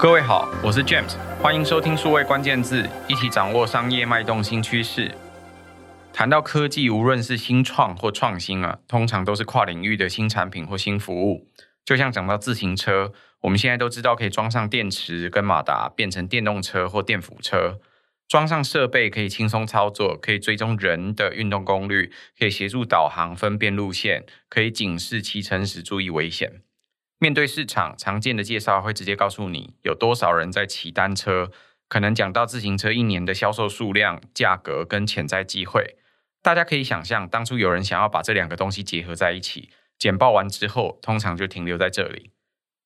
各位好，我是 James，欢迎收听数位关键字，一起掌握商业脉动新趋势。谈到科技，无论是新创或创新啊，通常都是跨领域的新产品或新服务。就像讲到自行车，我们现在都知道可以装上电池跟马达，变成电动车或电辅车。装上设备可以轻松操作，可以追踪人的运动功率，可以协助导航分辨路线，可以警示骑乘时注意危险。面对市场，常见的介绍会直接告诉你有多少人在骑单车，可能讲到自行车一年的销售数量、价格跟潜在机会。大家可以想象，当初有人想要把这两个东西结合在一起，简报完之后，通常就停留在这里。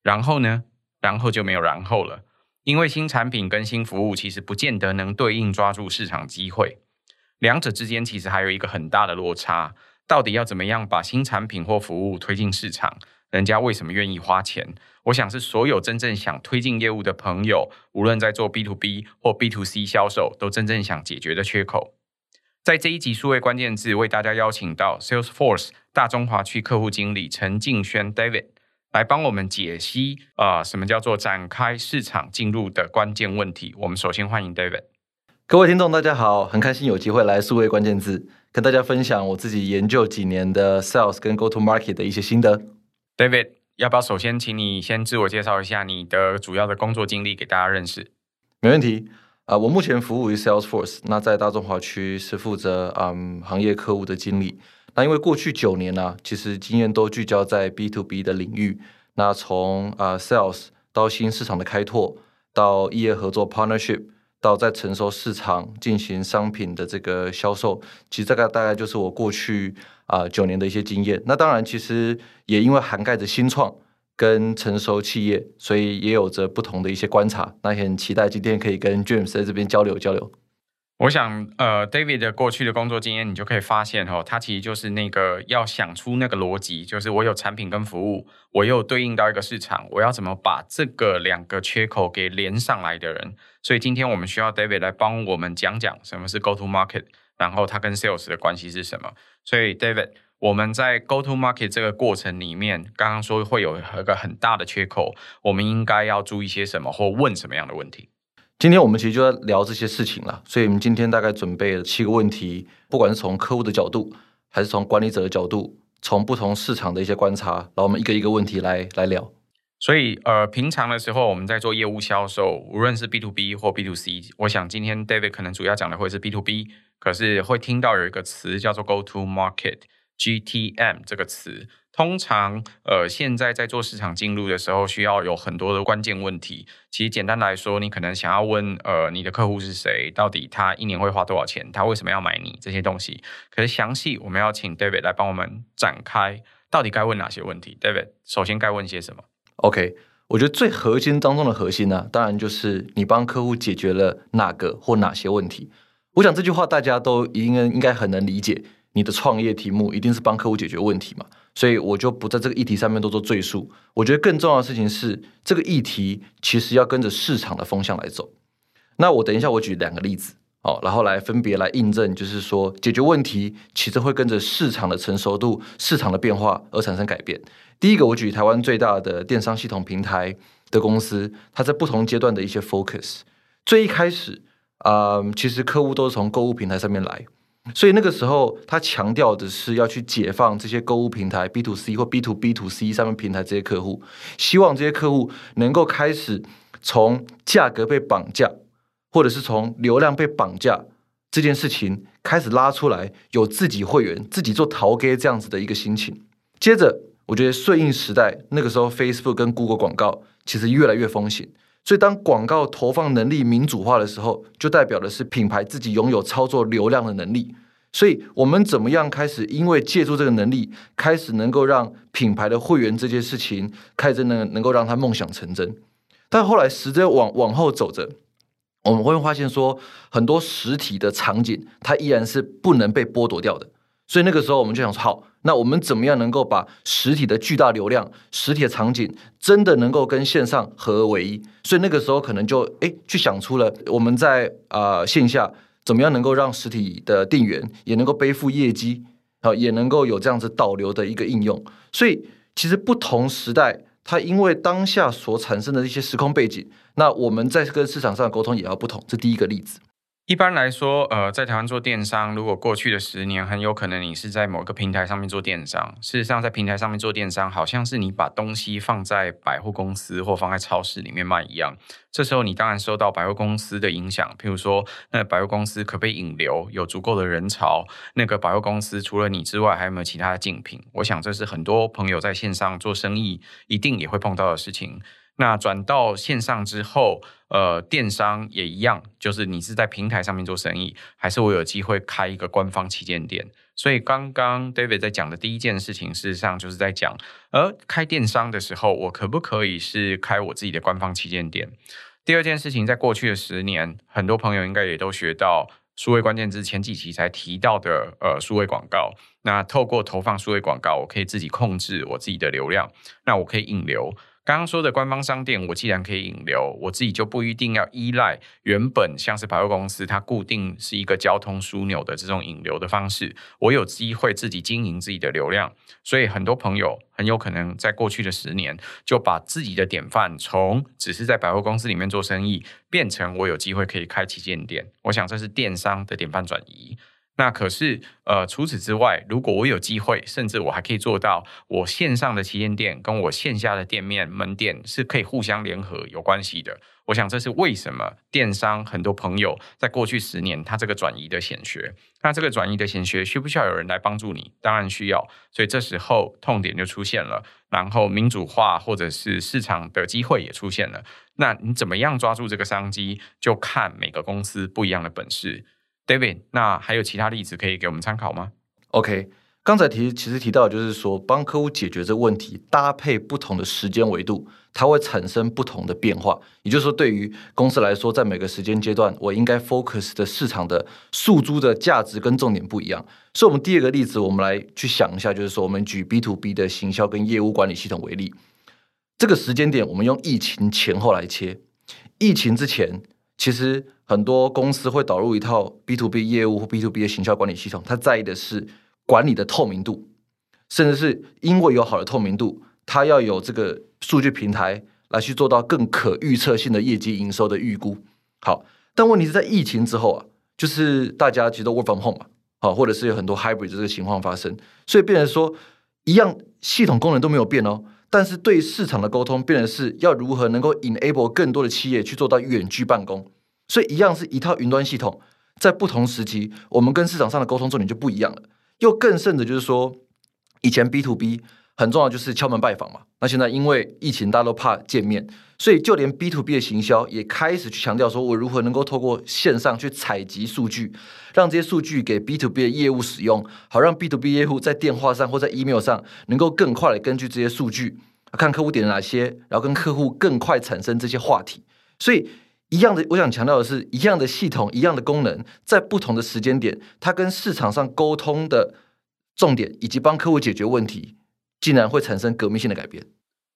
然后呢？然后就没有然后了，因为新产品跟新服务其实不见得能对应抓住市场机会，两者之间其实还有一个很大的落差。到底要怎么样把新产品或服务推进市场？人家为什么愿意花钱？我想是所有真正想推进业务的朋友，无论在做 B to B 或 B to C 销售，都真正想解决的缺口。在这一集数位关键字，为大家邀请到 Salesforce 大中华区客户经理陈敬轩 David 来帮我们解析啊、什么叫做展开市场进入的关键问题。我们首先欢迎 David。各位听众，大家好，很开心有机会来数位关键字，跟大家分享我自己研究几年的 Sales 跟 Go to Market 的一些心得。David，要不要首先请你先自我介绍一下你的主要的工作经历给大家认识？没问题。啊、我目前服务于 Salesforce，那在大中华区是负责嗯行业客户的经理。那因为过去九年呢、其实经验都聚焦在 B to B 的领域。那从啊、Sales 到新市场的开拓，到异业合作 Partnership，到在成熟市场进行商品的这个销售，其实这个大概就是我过去。啊，九年的一些经验，那当然其实也因为涵盖着新创跟成熟企业，所以也有着不同的一些观察。那也很期待今天可以跟 James 在这边交流交流。我想，呃，David 的过去的工作经验，你就可以发现哦，他其实就是那个要想出那个逻辑，就是我有产品跟服务，我又对应到一个市场，我要怎么把这个两个缺口给连上来的人。所以今天我们需要 David 来帮我们讲讲什么是 Go to Market。然后它跟 sales 的关系是什么？所以 David，我们在 go to market 这个过程里面，刚刚说会有一个很大的缺口，我们应该要注意些什么，或问什么样的问题？今天我们其实就要聊这些事情了，所以我们今天大概准备了七个问题，不管是从客户的角度，还是从管理者的角度，从不同市场的一些观察，然后我们一个一个问题来来聊。所以，呃，平常的时候我们在做业务销售，无论是 B to B 或 B to C，我想今天 David 可能主要讲的会是 B to B，可是会听到有一个词叫做 Go to Market，GTM 这个词。通常，呃，现在在做市场进入的时候，需要有很多的关键问题。其实简单来说，你可能想要问，呃，你的客户是谁？到底他一年会花多少钱？他为什么要买你？这些东西。可是详细，我们要请 David 来帮我们展开，到底该问哪些问题？David，首先该问些什么？OK，我觉得最核心当中的核心呢、啊，当然就是你帮客户解决了哪个或哪些问题。我想这句话大家都应该应该很能理解。你的创业题目一定是帮客户解决问题嘛，所以我就不在这个议题上面多做赘述。我觉得更重要的事情是，这个议题其实要跟着市场的风向来走。那我等一下我举两个例子，好，然后来分别来印证，就是说解决问题其实会跟着市场的成熟度、市场的变化而产生改变。第一个，我举台湾最大的电商系统平台的公司，它在不同阶段的一些 focus。最一开始，啊、其实客户都是从购物平台上面来，所以那个时候他强调的是要去解放这些购物平台 B to C 或 B to B to C 上面平台这些客户，希望这些客户能够开始从价格被绑架，或者是从流量被绑架这件事情开始拉出来，有自己会员、自己做淘 G 这样子的一个心情，接着。我觉得顺应时代，那个时候 Facebook 跟 Google 广告其实越来越风行，所以当广告投放能力民主化的时候，就代表的是品牌自己拥有操作流量的能力。所以我们怎么样开始，因为借助这个能力，开始能够让品牌的会员这件事情，开始能能够让他梦想成真。但后来时间往往后走着，我们会发现说，很多实体的场景，它依然是不能被剥夺掉的。所以那个时候我们就想说，好，那我们怎么样能够把实体的巨大流量、实体的场景真的能够跟线上合而为一？所以那个时候可能就诶去想出了我们在啊、呃、线下怎么样能够让实体的店员也能够背负业绩，啊也能够有这样子导流的一个应用。所以其实不同时代它因为当下所产生的一些时空背景，那我们在跟市场上的沟通也要不同。这第一个例子。一般来说，呃，在台湾做电商，如果过去的十年，很有可能你是在某个平台上面做电商。事实上，在平台上面做电商，好像是你把东西放在百货公司或放在超市里面卖一样。这时候，你当然受到百货公司的影响。譬如说，那百货公司可不可以引流，有足够的人潮？那个百货公司除了你之外，还有没有其他的竞品？我想，这是很多朋友在线上做生意一定也会碰到的事情。那转到线上之后，呃，电商也一样，就是你是在平台上面做生意，还是我有机会开一个官方旗舰店？所以刚刚 David 在讲的第一件事情，事实上就是在讲，而开电商的时候，我可不可以是开我自己的官方旗舰店？第二件事情，在过去的十年，很多朋友应该也都学到数位关键字前几期才提到的，呃，数位广告。那透过投放数位广告，我可以自己控制我自己的流量，那我可以引流。刚刚说的官方商店，我既然可以引流，我自己就不一定要依赖原本像是百货公司，它固定是一个交通枢纽的这种引流的方式。我有机会自己经营自己的流量，所以很多朋友很有可能在过去的十年就把自己的典范从只是在百货公司里面做生意，变成我有机会可以开旗舰店。我想这是电商的典范转移。那可是，呃，除此之外，如果我有机会，甚至我还可以做到，我线上的旗舰店跟我线下的店面门店是可以互相联合有关系的。我想这是为什么电商很多朋友在过去十年，他这个转移的显学。那这个转移的显学需不需要有人来帮助你？当然需要。所以这时候痛点就出现了，然后民主化或者是市场的机会也出现了。那你怎么样抓住这个商机，就看每个公司不一样的本事。David，那还有其他例子可以给我们参考吗？OK，刚才提其实提到就是说，帮客户解决这个问题，搭配不同的时间维度，它会产生不同的变化。也就是说，对于公司来说，在每个时间阶段，我应该 focus 的市场的诉诸的价值跟重点不一样。所以，我们第二个例子，我们来去想一下，就是说，我们举 B to B 的行销跟业务管理系统为例，这个时间点，我们用疫情前后来切，疫情之前。其实很多公司会导入一套 B to B 业务或 B to B 的行销管理系统，它在意的是管理的透明度，甚至是因为有好的透明度，它要有这个数据平台来去做到更可预测性的业绩营收的预估。好，但问题是在疫情之后啊，就是大家其实都 work from home 嘛，好，或者是有很多 hybrid 这个情况发生，所以变成说一样系统功能都没有变哦。但是对市场的沟通，变成是要如何能够 enable 更多的企业去做到远距办公，所以一样是一套云端系统，在不同时期，我们跟市场上的沟通重点就不一样了。又更甚的，就是说，以前 B to B。很重要就是敲门拜访嘛。那现在因为疫情，大家都怕见面，所以就连 B to B 的行销也开始去强调说，我如何能够透过线上去采集数据，让这些数据给 B to B 的业务使用，好让 B to B 业务在电话上或在 email 上能够更快的根据这些数据看客户点了哪些，然后跟客户更快产生这些话题。所以一样的，我想强调的是，一样的系统，一样的功能，在不同的时间点，它跟市场上沟通的重点以及帮客户解决问题。竟然会产生革命性的改变。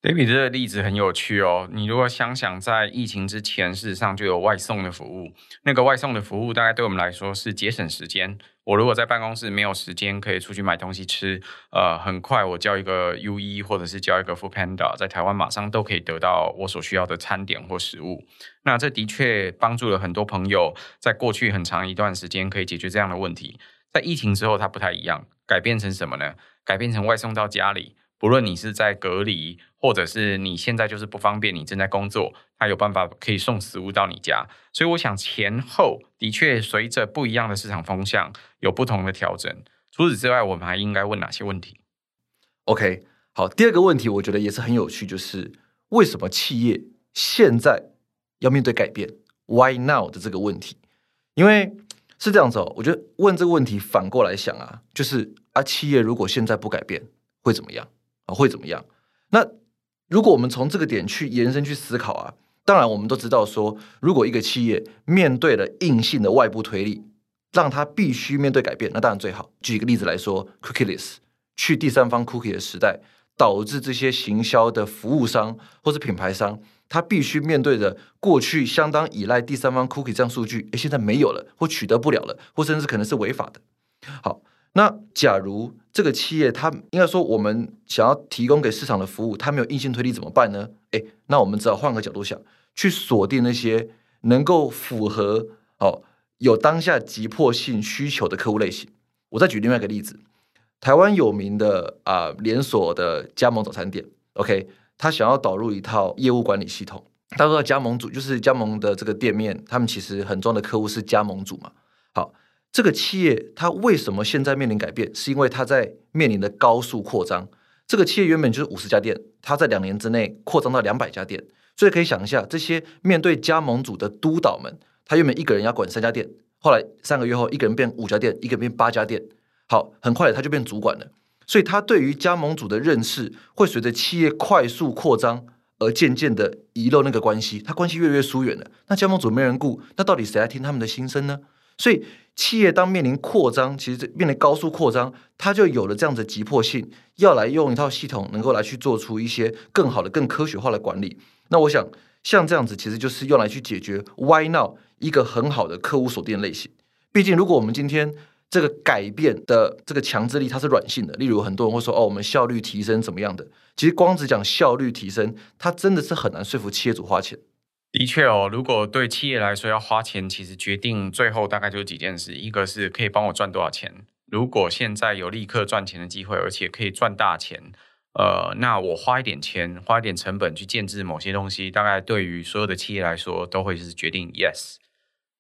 David 这个例子很有趣哦。你如果想想，在疫情之前，事实上就有外送的服务。那个外送的服务，大概对我们来说是节省时间。我如果在办公室没有时间可以出去买东西吃，呃，很快我叫一个 UE 或者是叫一个 Foodpanda，在台湾马上都可以得到我所需要的餐点或食物。那这的确帮助了很多朋友，在过去很长一段时间可以解决这样的问题。在疫情之后，它不太一样，改变成什么呢？改变成外送到家里。不论你是在隔离，或者是你现在就是不方便，你正在工作，它有办法可以送食物到你家。所以我想前后的确随着不一样的市场风向有不同的调整。除此之外，我们还应该问哪些问题？OK，好，第二个问题我觉得也是很有趣，就是为什么企业现在要面对改变？Why now 的这个问题？因为是这样子哦，我觉得问这个问题反过来想啊，就是啊，企业如果现在不改变会怎么样？啊，会怎么样？那如果我们从这个点去延伸去思考啊，当然我们都知道说，如果一个企业面对了硬性的外部推力，让它必须面对改变，那当然最好。举一个例子来说，cookieless 去第三方 cookie 的时代，导致这些行销的服务商或者品牌商，他必须面对着过去相当依赖第三方 cookie 这样数据，诶，现在没有了，或取得不了了，或甚至可能是违法的。好。那假如这个企业它应该说我们想要提供给市场的服务，它没有硬性推力怎么办呢？诶，那我们只要换个角度想，去锁定那些能够符合哦有当下急迫性需求的客户类型。我再举另外一个例子，台湾有名的啊、连锁的加盟早餐店，OK，他想要导入一套业务管理系统。他说加盟组就是加盟的这个店面，他们其实很重要的客户是加盟主嘛。好，这个企业它为什么现在面临改变？是因为它在面临的高速扩张。这个企业原本就是五十家店，它在两年之内扩张到两百家店。所以可以想一下，这些面对加盟组的督导们，他原本一个人要管三家店，后来三个月后，一个人变五家店，一个人变八家店。好，很快他就变主管了。所以他对于加盟主的认识，会随着企业快速扩张。而渐渐的遗漏那个关系，他关系越来越疏远了。那加盟主没人顾，那到底谁来听他们的心声呢？所以企业当面临扩张，其实面临高速扩张，它就有了这样子的急迫性，要来用一套系统，能够来去做出一些更好的、更科学化的管理。那我想，像这样子，其实就是用来去解决 Why Now 一个很好的客户锁定类型。毕竟，如果我们今天这个改变的这个强制力，它是软性的。例如，很多人会说：“哦，我们效率提升怎么样的？”其实，光只讲效率提升，它真的是很难说服企业主花钱。的确哦，如果对企业来说要花钱，其实决定最后大概就是几件事：一个是可以帮我赚多少钱。如果现在有立刻赚钱的机会，而且可以赚大钱，呃，那我花一点钱，花一点成本去建置某些东西，大概对于所有的企业来说，都会是决定 yes。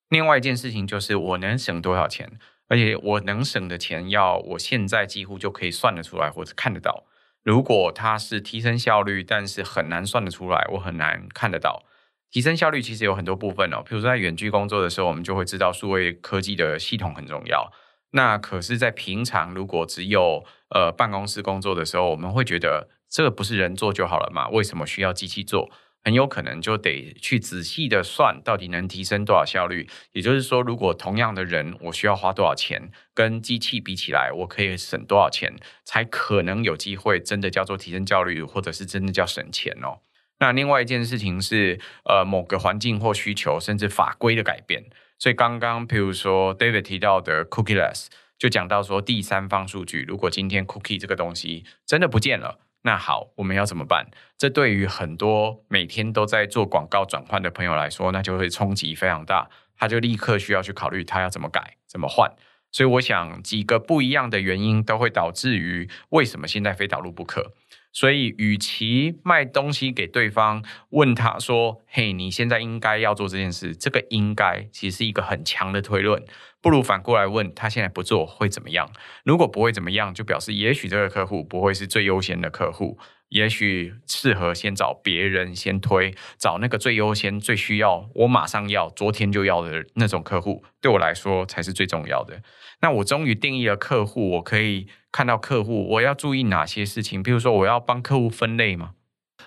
另外一件事情就是我能省多少钱。而且我能省的钱，要我现在几乎就可以算得出来或者看得到。如果它是提升效率，但是很难算得出来，我很难看得到。提升效率其实有很多部分哦，比如说在远距工作的时候，我们就会知道数位科技的系统很重要。那可是，在平常如果只有呃办公室工作的时候，我们会觉得这个不是人做就好了吗？为什么需要机器做？很有可能就得去仔细的算，到底能提升多少效率。也就是说，如果同样的人，我需要花多少钱，跟机器比起来，我可以省多少钱，才可能有机会真的叫做提升效率，或者是真的叫省钱哦。那另外一件事情是，呃，某个环境或需求，甚至法规的改变。所以刚刚，譬如说 David 提到的 Cookieless，就讲到说第三方数据，如果今天 Cookie 这个东西真的不见了。那好，我们要怎么办？这对于很多每天都在做广告转换的朋友来说，那就会冲击非常大。他就立刻需要去考虑他要怎么改、怎么换。所以，我想几个不一样的原因都会导致于为什么现在非导入不可。所以，与其卖东西给对方，问他说：“嘿，你现在应该要做这件事。”这个“应该”其实是一个很强的推论。不如反过来问他现在不做会怎么样？如果不会怎么样，就表示也许这个客户不会是最优先的客户，也许适合先找别人先推，找那个最优先、最需要、我马上要、昨天就要的那种客户，对我来说才是最重要的。那我终于定义了客户，我可以看到客户，我要注意哪些事情？比如说，我要帮客户分类吗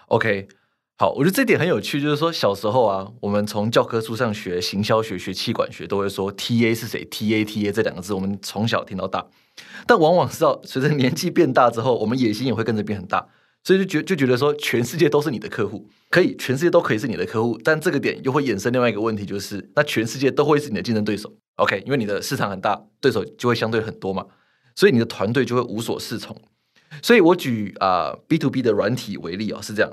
？OK。好，我觉得这点很有趣，就是说小时候啊，我们从教科书上学行销学、学气管学，都会说 TA 是谁，TA TA 这两个字，我们从小听到大。但往往是到随着年纪变大之后，我们野心也会跟着变很大，所以就觉就觉得说，全世界都是你的客户，可以，全世界都可以是你的客户。但这个点又会衍生另外一个问题，就是那全世界都会是你的竞争对手，OK？因为你的市场很大，对手就会相对很多嘛，所以你的团队就会无所适从。所以我举啊、B to B 的软体为例、哦，是这样。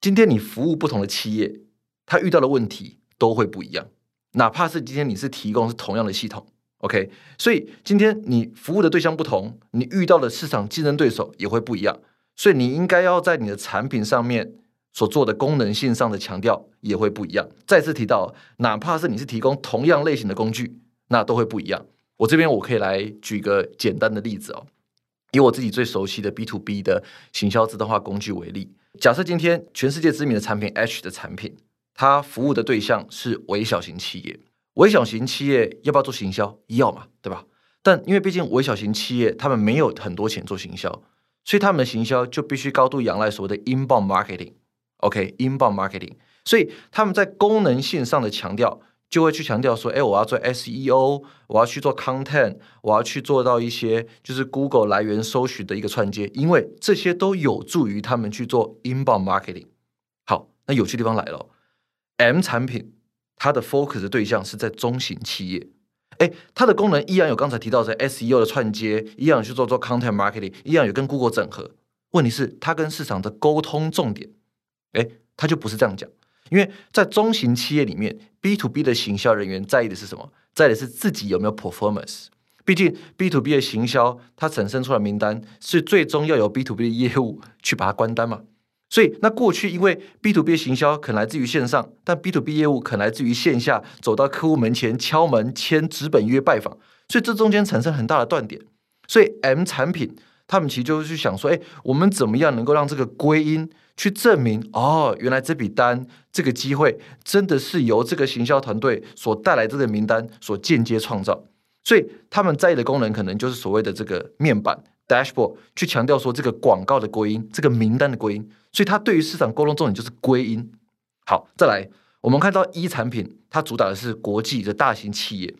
今天你服务不同的企业，他遇到的问题都会不一样。哪怕是今天你是提供是同样的系统，OK，所以今天你服务的对象不同，你遇到的市场竞争对手也会不一样。所以你应该要在你的产品上面所做的功能性上的强调也会不一样。再次提到，哪怕是你是提供同样类型的工具，那都会不一样。我这边我可以来举个简单的例子哦，以我自己最熟悉的 B to B 的行销自动化工具为例。假设今天全世界知名的产品 H 的产品，它服务的对象是微小型企业。微小型企业要不要做行销？要嘛，对吧？但因为毕竟微小型企业他们没有很多钱做行销，所以他们的行销就必须高度仰赖所谓的 inbound marketing。OK，inbound marketing，所以他们在功能性上的强调。就会去强调说，哎，我要做 SEO，我要去做 content，我要去做到一些就是 Google 来源搜寻的一个串接，因为这些都有助于他们去做 inbound marketing。好，那有趣地方来了，M 产品它的 focus 的对象是在中型企业哎，它的功能依然有刚才提到的 SEO 的串接，一样去做做 content marketing，一样有跟 Google 整合。问题是，它跟市场的沟通重点，哎，它就不是这样讲。因为在中型企业里面，B to B 的行销人员在意的是什么？在意的是自己有没有 performance。毕竟 B to B 的行销，它产生出来名单是最终要由 B to B 的业务去把它关单嘛。所以，那过去因为 B to B 的行销可能来自于线上，但 B to B 业务可能来自于线下，走到客户门前敲门签纸本约拜访，所以这中间产生很大的断点。所以 M 产品他们其实就是去想说，哎，我们怎么样能够让这个归因去证明，哦，原来这笔单这个机会真的是由这个行销团队所带来这个名单所间接创造。所以他们在意的功能可能就是所谓的这个面板 dashboard，去强调说这个广告的归因，这个名单的归因。所以，它对于市场沟通重点就是归因。好，再来，我们看到 E 产品，它主打的是国际的大型企业，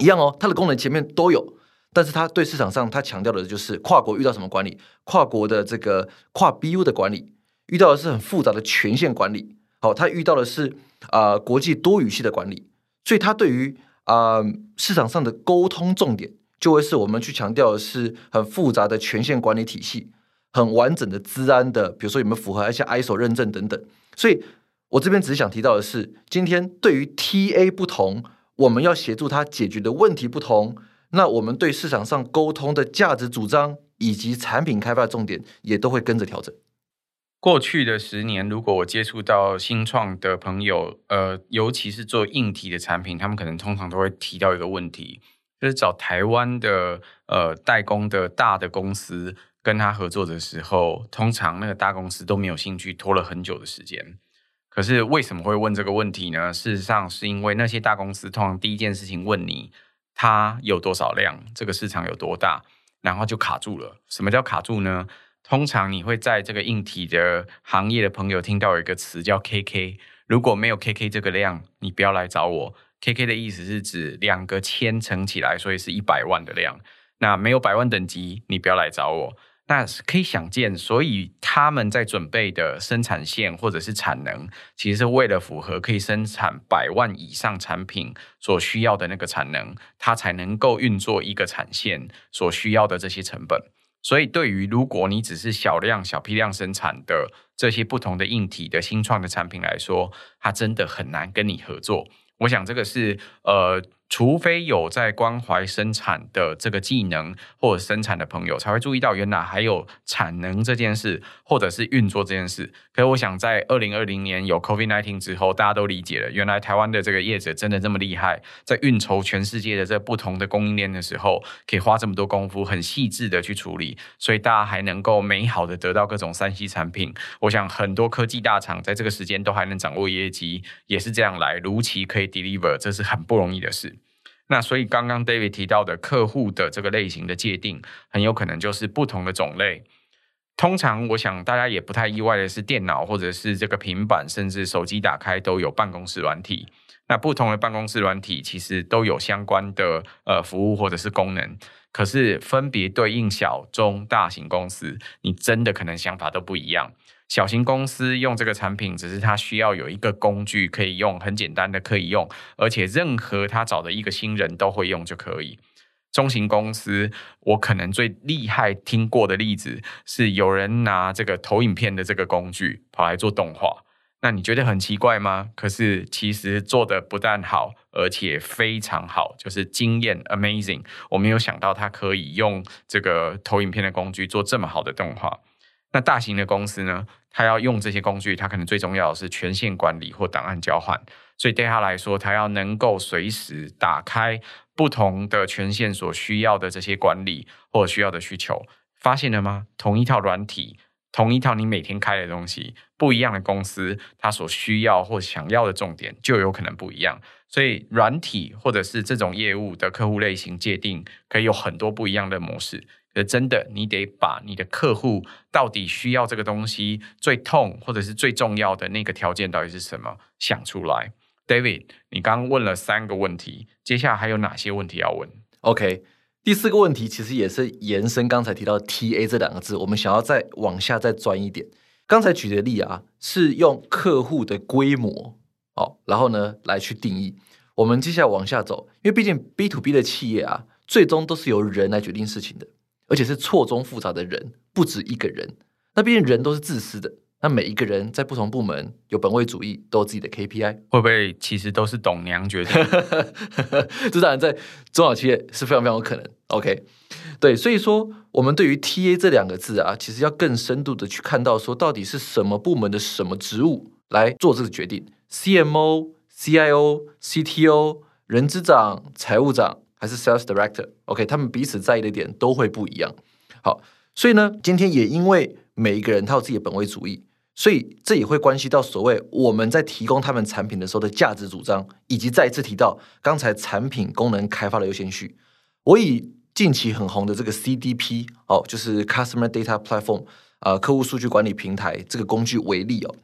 一样哦，它的功能前面都有，但是它对市场上它强调的就是跨国遇到什么管理，跨国的这个跨 BU 的管理，遇到的是很复杂的权限管理。好，他遇到的是啊、国际多语系的管理，所以他对于啊、市场上的沟通重点，就会是我们去强调的是很复杂的权限管理体系。很完整的资安的，比如说有没有符合一些 ISO 认证等等，所以我这边只是想提到的是，今天对于 TA 不同，我们要协助他解决的问题不同，那我们对市场上沟通的价值主张以及产品开发重点也都会跟着调整。过去的十年，如果我接触到新创的朋友，呃，尤其是做硬体的产品，他们可能通常都会提到一个问题，就是找台湾的呃代工的大的公司。跟他合作的时候，通常那个大公司都没有兴趣，拖了很久的时间。可是为什么会问这个问题呢？事实上是因为那些大公司通常第一件事情问你，它有多少量，这个市场有多大，然后就卡住了。什么叫卡住呢？通常你会在这个硬体的行业的朋友听到有一个词叫 KK，如果没有 KK 这个量，你不要来找我。KK 的意思是指两个千乘起来，所以是一百万的量。那没有百万等级，你不要来找我。那可以想见，所以他们在准备的生产线或者是产能，其实是为了符合可以生产百万以上产品所需要的那个产能，它才能够运作一个产线所需要的这些成本。所以，对于如果你只是小量、小批量生产的这些不同的硬体的新创的产品来说，它真的很难跟你合作。我想这个是呃。除非有在关怀生产的这个技能或者生产的朋友，才会注意到原来还有产能这件事，或者是运作这件事。可是我想，在二零二零年有 COVID-19 之后，大家都理解了，原来台湾的这个业者真的这么厉害，在运筹全世界的这不同的供应链的时候，可以花这么多功夫，很细致的去处理，所以大家还能够美好的得到各种三 C 产品。我想很多科技大厂在这个时间都还能掌握业绩，也是这样来如期可以 deliver，这是很不容易的事。那所以刚刚 David 提到的客户的这个类型的界定，很有可能就是不同的种类。通常我想大家也不太意外的是，电脑或者是这个平板，甚至手机打开都有办公室软体。那不同的办公室软体其实都有相关的呃服务或者是功能，可是分别对应小、中、大型公司，你真的可能想法都不一样。小型公司用这个产品，只是他需要有一个工具可以用，很简单的可以用，而且任何他找的一个新人都会用就可以。中型公司，我可能最厉害听过的例子是有人拿这个投影片的这个工具跑来做动画，那你觉得很奇怪吗？可是其实做的不但好，而且非常好，就是惊艳 amazing。我没有想到他可以用这个投影片的工具做这么好的动画。那大型的公司呢，它要用这些工具，它可能最重要的是权限管理或档案交换。所以对他来说，他要能够随时打开不同的权限所需要的这些管理或需要的需求。发现了吗？同一套软体，同一套你每天开的东西，不一样的公司，它所需要或想要的重点就有可能不一样。所以软体或者是这种业务的客户类型界定，可以有很多不一样的模式。真的，你得把你的客户到底需要这个东西最痛或者是最重要的那个条件到底是什么想出来。David，你刚刚问了三个问题，接下来还有哪些问题要问？OK，第四个问题其实也是延伸刚才提到 TA 这两个字，我们想要再往下再钻一点。刚才举的例啊，是用客户的规模，哦，然后呢来去定义。我们接下来往下走，因为毕竟 B to B 的企业啊，最终都是由人来决定事情的，而且是错综复杂的人，不止一个人。那毕竟人都是自私的，那每一个人在不同部门有本位主义，都有自己的 KPI，会不会其实都是董娘决定？这当然在中小企业是非常非常有可能。OK，对，所以说我们对于 TA 这两个字啊，其实要更深度的去看到，说到底是什么部门的什么职务来做这个决定，CMO。CIO、CTO、人资长、财务长还是 Sales Director，OK，、他们彼此在意的点都会不一样。好，所以呢，今天也因为每一个人他有自己的本位主义，所以这也会关系到所谓我们在提供他们产品的时候的价值主张，以及再一次提到刚才产品功能开发的优先序。我以近期很红的这个 CDP 哦，就是 Customer Data Platform 啊、呃，客户数据管理平台这个工具为例哦，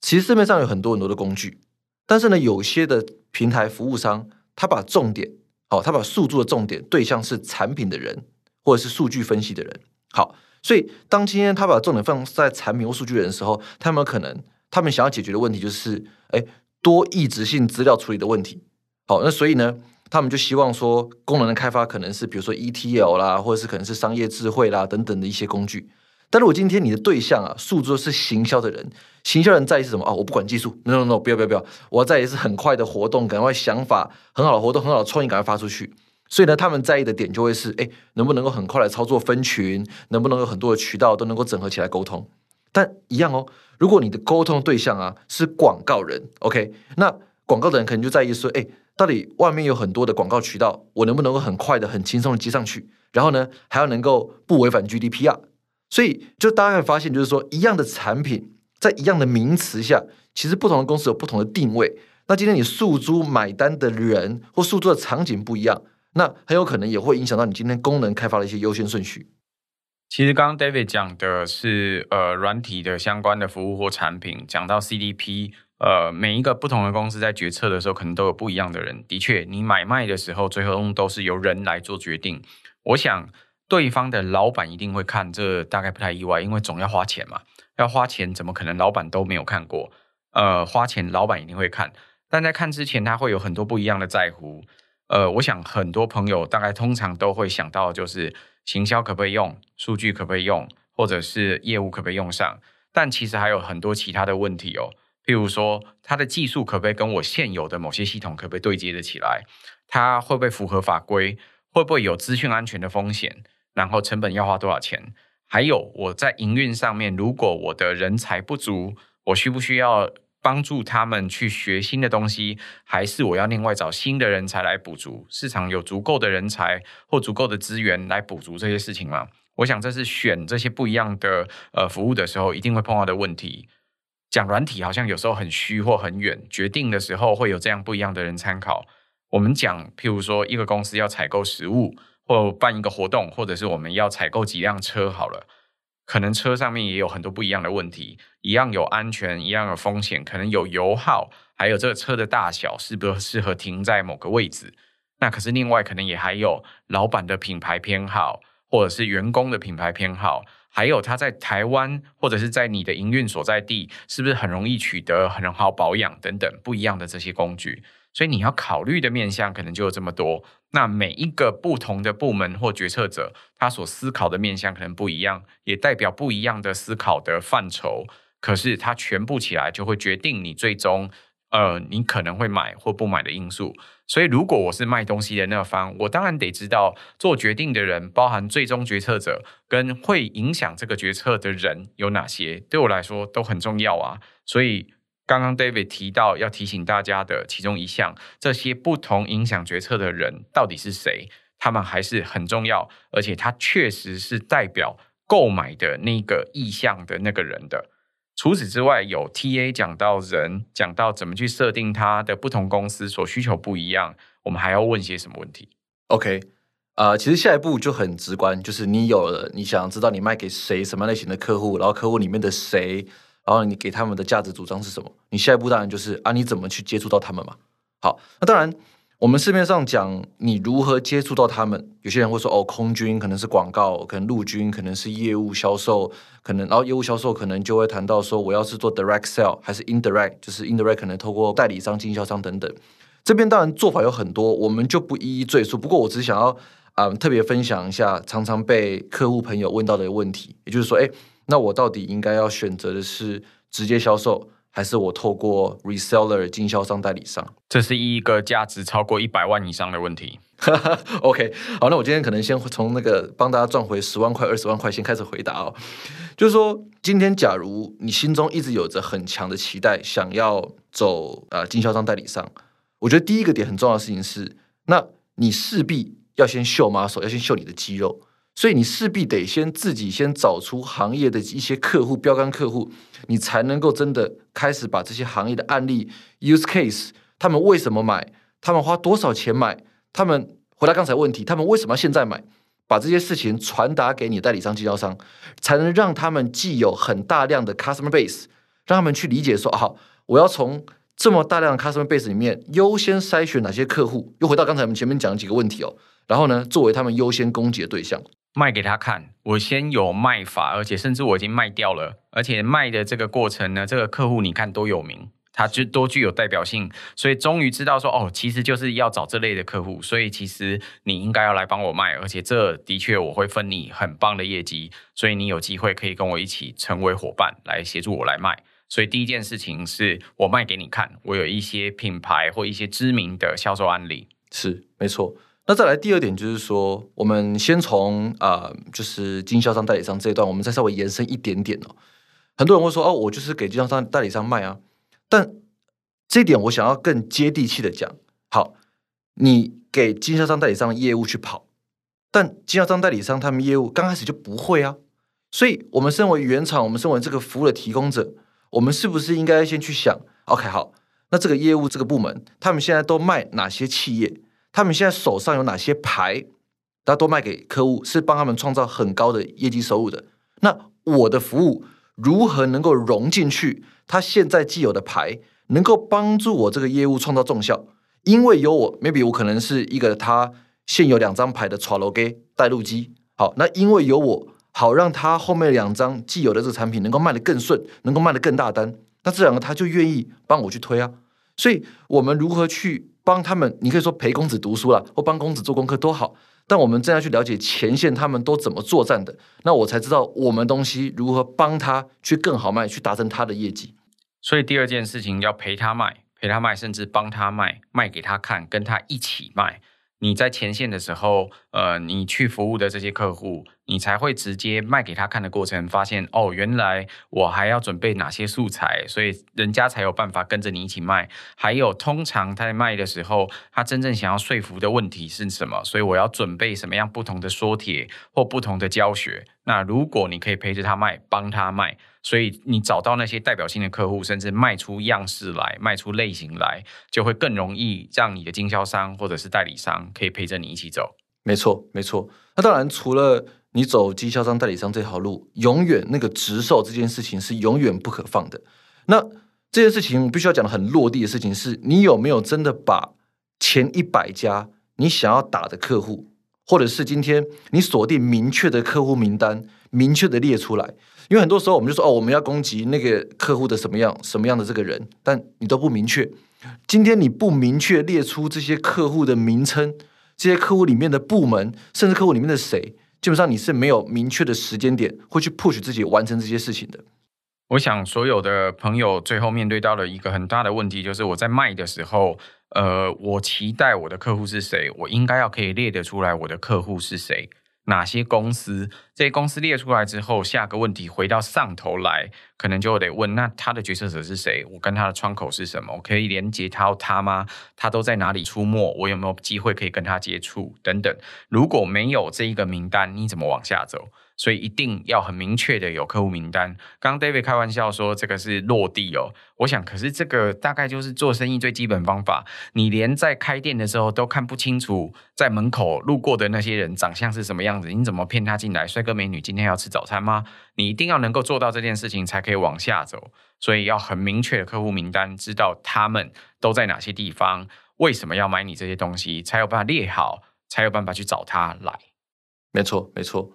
其实市面上有很多很多的工具。但是呢，有些的平台服务商，他把重点，好，他把诉诸的重点对象是产品的人，或者是数据分析的人。好，所以当今天他把重点放在产品或数据人的时候，他们可能他们想要解决的问题就是，哎，多异质性资料处理的问题。好，那所以呢，他们就希望说，功能的开发可能是比如说 ETL 啦，或者是可能是商业智慧啦等等的一些工具。但如果今天你的对象啊，诉诸是行销的人，行销人在意是什么啊？我不管技术，no no no，不要不要不要，我要在意是很快的活动，赶快想法很好的活动，很好的创意，赶快发出去。所以呢，他们在意的点就会是，哎，能不能够很快的操作分群，能不能有很多的渠道都能够整合起来沟通。但一样哦，如果你的沟通对象啊是广告人，OK，那广告的人可能就在意说，哎，到底外面有很多的广告渠道，我能不能够很快的、很轻松的接上去？然后呢，还要能够不违反 GDPR。所以，就大家会发现，就是说，一样的产品在一样的名词下，其实不同的公司有不同的定位。那今天你诉诸买单的人或诉诸的场景不一样，那很有可能也会影响到你今天功能开发的一些优先顺序。其实刚刚 David 讲的是呃软体的相关的服务或产品，讲到 CDP，呃每一个不同的公司在决策的时候，可能都有不一样的人。的确，你买卖的时候，最后都是由人来做决定。我想。对方的老板一定会看，这大概不太意外，因为总要花钱嘛。要花钱，怎么可能老板都没有看过？呃，花钱老板一定会看，但在看之前，他会有很多不一样的在乎。呃，我想很多朋友大概通常都会想到，就是行销可不可以用，数据可不可以用，或者是业务可不可以用上。但其实还有很多其他的问题哦，譬如说，它的技术可不可以跟我现有的某些系统可不可以对接得起来？它会不会符合法规？会不会有资讯安全的风险？然后成本要花多少钱？还有我在营运上面，如果我的人才不足，我需不需要帮助他们去学新的东西？还是我要另外找新的人才来补足？市场有足够的人才或足够的资源来补足这些事情吗？我想这是选这些不一样的呃服务的时候一定会碰到的问题。讲软体好像有时候很虚或很远，决定的时候会有这样不一样的人参考。我们讲，譬如说一个公司要采购食物。或办一个活动，或者是我们要采购几辆车好了，可能车上面也有很多不一样的问题，一样有安全，一样有风险，可能有油耗，还有这个车的大小适不适合停在某个位置。那可是另外可能也还有老板的品牌偏好，或者是员工的品牌偏好，还有他在台湾或者是在你的营运所在地是不是很容易取得，很好保养等等不一样的这些工具。所以你要考虑的面向可能就有这么多。那每一个不同的部门或决策者，他所思考的面向可能不一样，也代表不一样的思考的范畴。可是它全部起来就会决定你最终，呃，你可能会买或不买的因素。所以如果我是卖东西的那方，我当然得知道做决定的人，包含最终决策者跟会影响这个决策的人有哪些，对我来说都很重要啊。所以。刚刚 David 提到要提醒大家的其中一项，这些不同影响决策的人到底是谁？他们还是很重要，而且他确实是代表购买的那个意向的那个人的。除此之外，有 TA 讲到人，讲到怎么去设定他的不同公司所需求不一样，我们还要问些什么问题？OK，呃，其实下一步就很直观，就是你有了你想知道你卖给谁什么类型的客户，然后客户里面的谁。然后你给他们的价值主张是什么？你下一步当然就是啊，你怎么去接触到他们嘛？好，那当然，我们市面上讲你如何接触到他们，有些人会说哦，空军可能是广告，可能陆军可能是业务销售，可能然后业务销售可能就会谈到说我要是做 direct sell 还是 indirect，就是 indirect 可能透过代理商、经销商等等。这边当然做法有很多，我们就不一一赘述。不过我只想要啊、特别分享一下常常被客户朋友问到的问题，也就是说，哎，那我到底应该要选择的是直接销售，还是我透过 reseller 经销商代理商？这是一个价值超过一百万以上的问题。OK，好，那我今天可能先从那个帮大家赚回十万块、二十万块先开始回答哦。就是说，今天假如你心中一直有着很强的期待，想要走呃经销商代理商，我觉得第一个点很重要的事情是，那你势必要先秀 muscle，要先秀你的肌肉，所以你势必得先自己先找出行业的一些客户标杆客户，你才能够真的开始把这些行业的案例 use case，他们为什么买，他们花多少钱买。他们回答刚才问题，他们为什么要现在买？把这些事情传达给你代理商、经销商，才能让他们既有很大量的 customer base，让他们去理解说：好，我要从这么大量的 customer base 里面优先筛选哪些客户。又回到刚才我们前面讲的几个问题哦，然后呢，作为他们优先攻击的对象，卖给他看。我先有卖法，而且甚至我已经卖掉了，而且卖的这个过程呢，这个客户你看多有名。它就多具有代表性，所以终于知道说哦，其实就是要找这类的客户，所以其实你应该要来帮我卖，而且这的确我会分你很棒的业绩，所以你有机会可以跟我一起成为伙伴来协助我来卖。所以第一件事情是我卖给你看，我有一些品牌或一些知名的销售案例，是没错。那再来第二点就是说，我们先从啊、就是经销商代理商这一段，我们再稍微延伸一点点哦。很多人会说哦，我就是给经销商代理商卖啊。但这一点我想要更接地气的讲，好，你给经销商代理商业务去跑，但经销商代理商他们业务刚开始就不会啊，所以我们身为原厂，我们身为这个服务的提供者，我们是不是应该先去想，OK，好，那这个业务这个部门，他们现在都卖哪些企业？他们现在手上有哪些牌？大家都卖给客户，是帮他们创造很高的业绩收入的。那我的服务如何能够融进去？他现在既有的牌能够帮助我这个业务创造重效，因为有我，maybe 我可能是一个他现有两张牌的 t r a l o g 带路机。好，那因为有我，好让他后面两张既有的这个产品能够卖得更顺，能够卖得更大单，那这两个他就愿意帮我去推啊。所以，我们如何去帮他们？你可以说陪公子读书了，或帮公子做功课都好。但我们正要去了解前线他们都怎么作战的，那我才知道我们东西如何帮他去更好卖，去达成他的业绩。所以第二件事情要陪他卖，陪他卖，甚至帮他卖，卖给他看，跟他一起卖。你在前线的时候，呃，你去服务的这些客户，你才会直接卖给他看的过程，发现哦，原来我还要准备哪些素材，所以人家才有办法跟着你一起卖。还有，通常他在卖的时候，他真正想要说服的问题是什么？所以我要准备什么样不同的说帖或不同的教学。那如果你可以陪着他卖，帮他卖。所以你找到那些代表性的客户，甚至卖出样式来，卖出类型来，就会更容易让你的经销商或者是代理商可以陪着你一起走。没错，没错。那当然，除了你走经销商、代理商这条路，永远那个直售这件事情是永远不可放的。那这件事情我必须要讲的很落地的事情是，你有没有真的把前一百家你想要打的客户，或者是今天你锁定明确的客户名单，明确的列出来？因为很多时候我们就说哦，我们要攻击那个客户的什么样什么样的这个人，但你都不明确。今天你不明确列出这些客户的名称，这些客户里面的部门，甚至客户里面的谁，基本上你是没有明确的时间点会去 push 自己完成这些事情的。我想所有的朋友最后面对到了一个很大的问题，就是我在卖的时候，呃，我期待我的客户是谁，我应该要可以列得出来我的客户是谁。哪些公司？这些公司列出来之后，下个问题回到上头来，可能就得问：那他的决策者是谁？我跟他的窗口是什么？我可以连接到他吗？他都在哪里出没？我有没有机会可以跟他接触？等等。如果没有这一个名单，你怎么往下走？所以一定要很明确的有客户名单。刚刚 David 开玩笑说这个是落地哦，我想可是这个大概就是做生意最基本方法。你连在开店的时候都看不清楚，在门口路过的那些人长相是什么样子，你怎么骗他进来？帅哥美女今天要吃早餐吗？你一定要能够做到这件事情，才可以往下走。所以要很明确的客户名单，知道他们都在哪些地方，为什么要买你这些东西，才有办法列好，才有办法去找他来。没错，没错。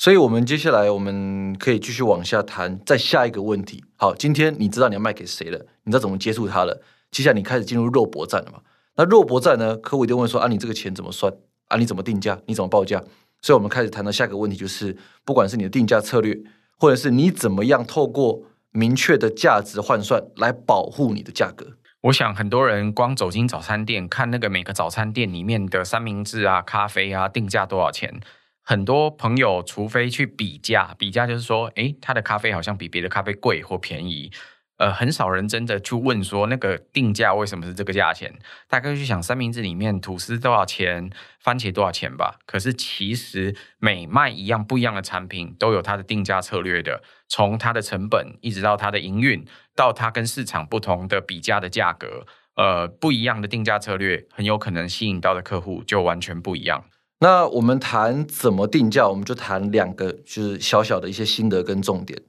所以，我们接下来我们可以继续往下谈，再下一个问题。好，今天你知道你要卖给谁了，你知道怎么接触他了。接下来你开始进入肉搏战了嘛？那肉搏战呢？客户一定问说啊，你这个钱怎么算？啊，你怎么定价？你怎么报价？所以我们开始谈到下一个问题，就是不管是你的定价策略，或者是你怎么样透过明确的价值换算来保护你的价格。我想很多人光走进早餐店看那个每个早餐店里面的三明治啊、咖啡啊，定价多少钱？很多朋友除非去比价，比价就是说，诶，他的咖啡好像比别的咖啡贵或便宜。呃，很少人真的去问说那个定价为什么是这个价钱？大概去想三明治里面吐司多少钱，番茄多少钱吧。可是其实每卖一样不一样的产品，都有它的定价策略的，从它的成本一直到它的营运，到它跟市场不同的比价的价格，呃，不一样的定价策略，很有可能吸引到的客户就完全不一样。那我们谈怎么定价，我们就谈两个，就是小小的一些心得跟重点。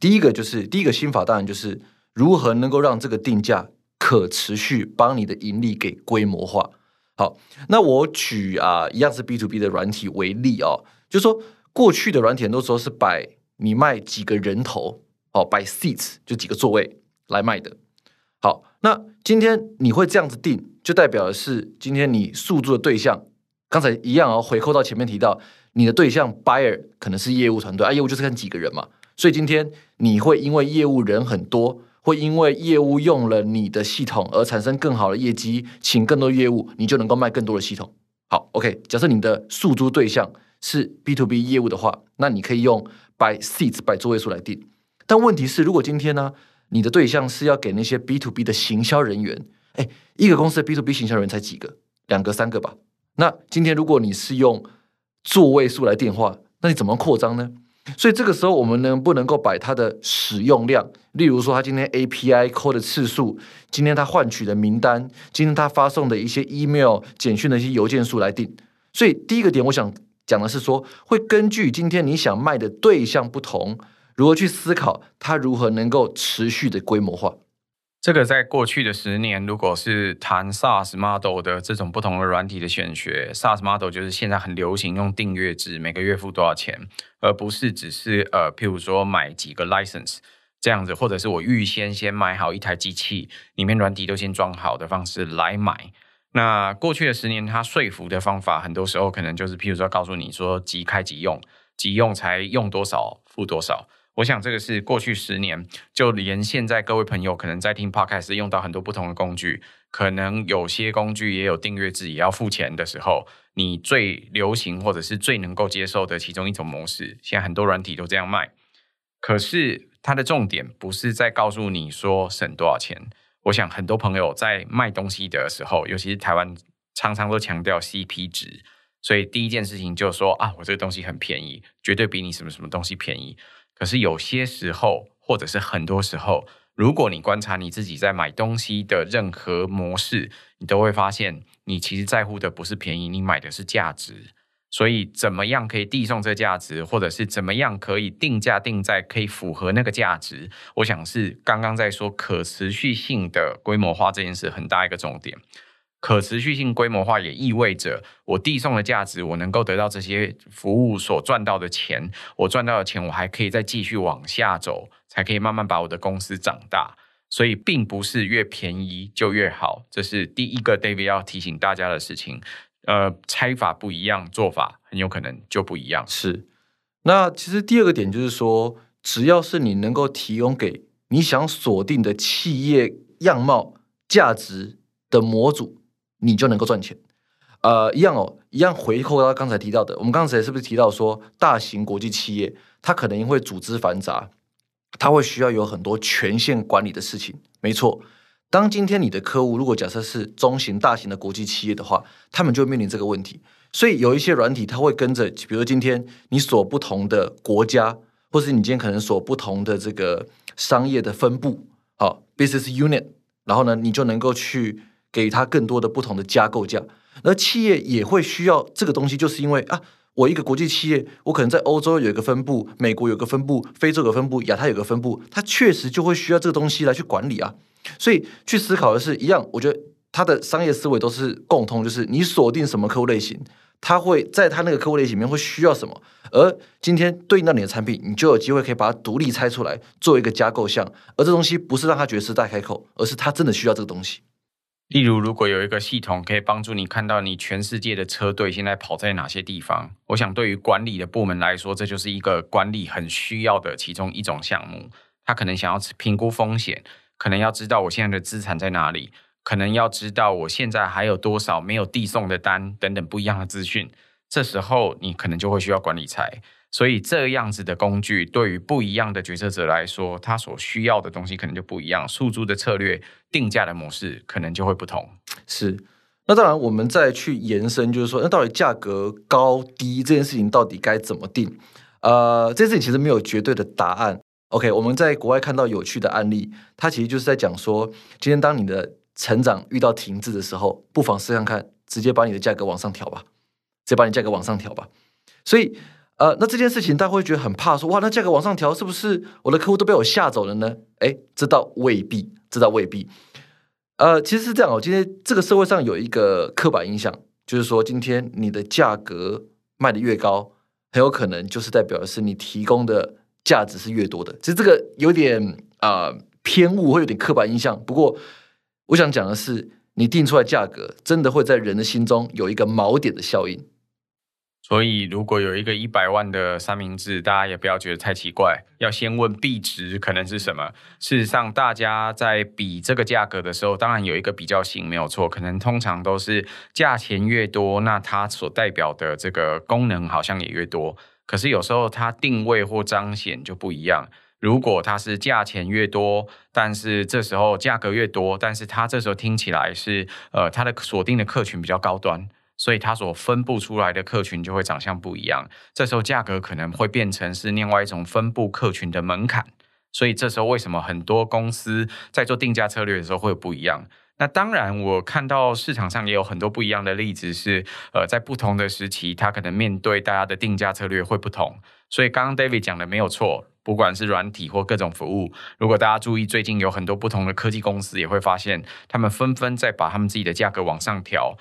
第一个就是第一个心法，当然就是。如何能够让这个定价可持续，帮你的盈利给规模化？好，那我举啊一样是 B to B 的软体为例、哦，就是说过去的软体很多时候是摆你卖几个人头，哦，摆 seats 就几个座位来卖的。好，那今天你会这样子定，就代表的是今天你诉诸的对象，刚才一样哦，回扣到前面提到，你的对象 buyer 可能是业务团队啊，业务就是看几个人嘛，所以今天你会因为业务人很多。会因为业务用了你的系统而产生更好的业绩，请更多业务，你就能够卖更多的系统。好，OK，假设你的诉诸对象是 B to B 业务的话，那你可以用 by seats by 座位数来定。但问题是，如果今天呢，你的对象是要给那些 B to B 的行销人员，哎，一个公司的 B to B 行销人才几个，两个三个吧。那今天如果你是用座位数来电话，那你怎么扩张呢？所以这个时候，我们能不能够把它的使用量，例如说，他今天 API call 的次数，今天他换取的名单，今天他发送的一些 email、简讯的一些邮件数来定。所以第一个点，我想讲的是说，会根据今天你想卖的对象不同，如何去思考它如何能够持续的规模化。这个在过去的十年，如果是谈 SaaS model 的这种不同的软体的选学，SaaS model 就是现在很流行用订阅制，每个月付多少钱，而不是只是呃，譬如说买几个 license 这样子，或者是我预先先买好一台机器，里面软体都先装好的方式来买。那过去的十年，它说服的方法，很多时候可能就是譬如说告诉你说即开即用，即用才用多少付多少。我想这个是过去十年，就连现在各位朋友可能在听 Podcast 用到很多不同的工具，可能有些工具也有订阅制，也要付钱的时候，你最流行或者是最能够接受的其中一种模式，现在很多软体都这样卖。可是它的重点不是在告诉你说省多少钱。我想很多朋友在卖东西的时候，尤其是台湾，常常都强调 CP 值，所以第一件事情就是说啊，我这个东西很便宜，绝对比你什么什么东西便宜。可是有些时候，或者是很多时候，如果你观察你自己在买东西的任何模式，你都会发现，你其实在乎的不是便宜，你买的是价值。所以，怎么样可以递送这价值，或者是怎么样可以定价定在可以符合那个价值？我想是刚刚在说可持续性的规模化这件事很大一个重点。可持续性规模化也意味着，我递送的价值，我能够得到这些服务所赚到的钱，我赚到的钱，我还可以再继续往下走，才可以慢慢把我的公司长大。所以，并不是越便宜就越好，这是第一个 David 要提醒大家的事情。呃，拆法不一样，做法很有可能就不一样。是。那其实第二个点就是说，只要是你能够提供给你想锁定的企业样貌、价值的模组。你就能够赚钱，呃，一样哦，一样回扣到刚才提到的，我们刚才是不是提到说，大型国际企业它可能因为组织繁杂，它会需要有很多权限管理的事情。没错，当今天你的客户如果假设是中型、大型的国际企业的话，他们就面临这个问题。所以有一些软体，它会跟着，比如今天你所不同的国家，或是你今天可能所不同的这个商业的分布，好，business unit，然后呢，你就能够去。给他更多的不同的加构价，而企业也会需要这个东西，就是因为啊，我一个国际企业，我可能在欧洲有一个分部，美国有个分部，非洲有个分部，亚太有个分部，它确实就会需要这个东西来去管理啊。所以去思考的是一样，我觉得他的商业思维都是共通，就是你锁定什么客户类型，他会在他那个客户类型里面会需要什么，而今天对应到你的产品，你就有机会可以把它独立拆出来做一个加购项，而这东西不是让他觉得是大开口，而是他真的需要这个东西。例如，如果有一个系统可以帮助你看到你全世界的车队现在跑在哪些地方，我想对于管理的部门来说，这就是一个管理很需要的其中一种项目。他可能想要评估风险，可能要知道我现在的资产在哪里，可能要知道我现在还有多少没有递送的单等等不一样的资讯。这时候你可能就会需要管理财。所以这样子的工具对于不一样的决策者来说，他所需要的东西可能就不一样，诉诸的策略、定价的模式可能就会不同。是，那当然我们再去延伸，就是说，那到底价格高低这件事情到底该怎么定？呃，这件事情其实没有绝对的答案。OK，我们在国外看到有趣的案例，它其实就是在讲说，今天当你的成长遇到停滞的时候，不妨试看看，直接把你的价格往上调吧，直接把你价格往上调吧。所以。呃，那这件事情大家会觉得很怕，说哇，那价格往上调，是不是我的客户都被我吓走了呢？哎，这倒未必，这倒未必。呃，其实是这样哦，今天这个社会上有一个刻板印象，就是说今天你的价格卖得越高，很有可能就是代表的是你提供的价值是越多的。其实这个有点啊、偏误，会有点刻板印象。不过我想讲的是，你定出来价格，真的会在人的心中有一个锚点的效应。所以，如果有一个一百万的三明治，大家也不要觉得太奇怪。要先问币值可能是什么。事实上，大家在比这个价格的时候，当然有一个比较性没有错。可能通常都是价钱越多，那它所代表的这个功能好像也越多。可是有时候它定位或彰显就不一样。如果它是价钱越多，但是这时候价格越多，但是它这时候听起来是呃，它的锁定的客群比较高端。所以它所分布出来的客群就会长相不一样，这时候价格可能会变成是另外一种分布客群的门槛。所以这时候为什么很多公司在做定价策略的时候会有不一样？那当然，我看到市场上也有很多不一样的例子是，呃，在不同的时期，它可能面对大家的定价策略会不同。所以刚刚 David 讲的没有错，不管是软体或各种服务，如果大家注意，最近有很多不同的科技公司也会发现，他们纷纷在把他们自己的价格往上调。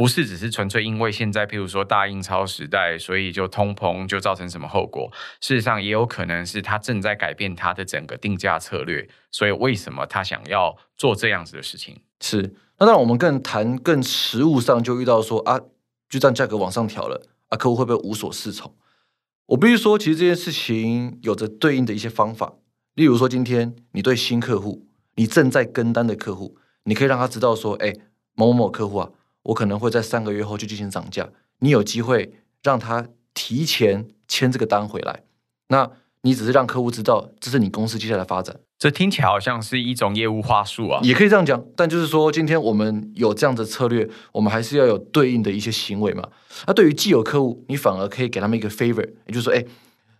不是只是纯粹因为现在，譬如说大印钞时代，所以就通膨就造成什么后果？事实上，也有可能是他正在改变他的整个定价策略。所以，为什么他想要做这样子的事情？是那当然，我们更谈更实务上，就遇到说啊，就这样价格往上调了啊，客户会不会无所适从？我必须说，其实这件事情有着对应的一些方法。例如说，今天你对新客户，你正在跟单的客户，你可以让他知道说，哎，某某某客户啊。我可能会在三个月后就进行涨价，你有机会让他提前签这个单回来，那你只是让客户知道这是你公司接下来的发展。这听起来好像是一种业务话术啊，也可以这样讲。但就是说，今天我们有这样的策略，我们还是要有对应的一些行为嘛。那对于既有客户，你反而可以给他们一个 favor，也就是说，哎，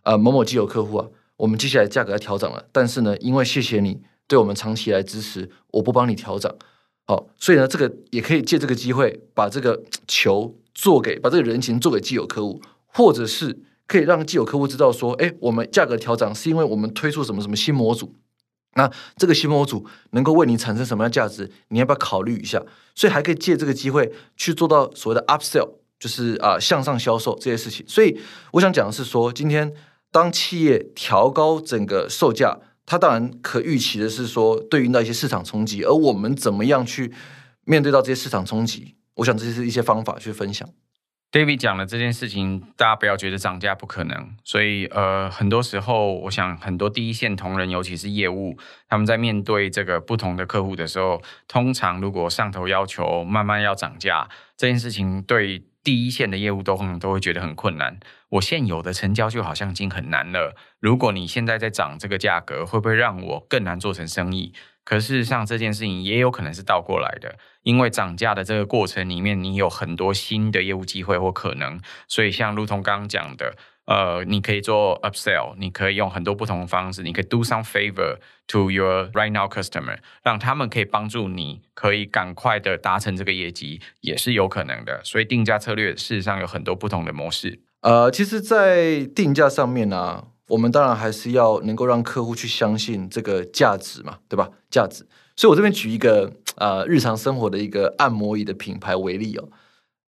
呃，某某既有客户啊，我们接下来价格要调整了，但是呢，因为谢谢你对我们长期来支持，我不帮你调整。好，所以呢，这个也可以借这个机会把这个球做给，把这个人情做给既有客户，或者是可以让既有客户知道说，哎，我们价格调整是因为我们推出什么什么新模组，那这个新模组能够为你产生什么样价值，你要不要考虑一下？所以还可以借这个机会去做到所谓的 upsell，就是啊、向上销售这些事情。所以我想讲的是说，今天当企业调高整个售价。它当然可预期的是说，对于那些市场冲击，而我们怎么样去面对到这些市场冲击？我想这是一些方法去分享。David 讲了这件事情，大家不要觉得涨价不可能。所以，呃，很多时候，我想很多第一线同仁，尤其是业务，他们在面对这个不同的客户的时候，通常如果上头要求慢慢要涨价，这件事情对第一线的业务都可能都会觉得很困难。我现有的成交就好像已经很难了，如果你现在在涨这个价格，会不会让我更难做成生意？可事实上，这件事情也有可能是倒过来的，因为涨价的这个过程里面，你有很多新的业务机会或可能。所以，像如同刚刚讲的，呃，你可以做 upsell，你可以用很多不同的方式，你可以 do some favor to your right now customer，让他们可以帮助你，可以赶快的达成这个业绩，也是有可能的。所以，定价策略事实上有很多不同的模式。呃，其实，在定价上面呢、我们当然还是要能够让客户去相信这个价值嘛，对吧？价值。所以我这边举一个呃日常生活的一个按摩椅的品牌为例哦。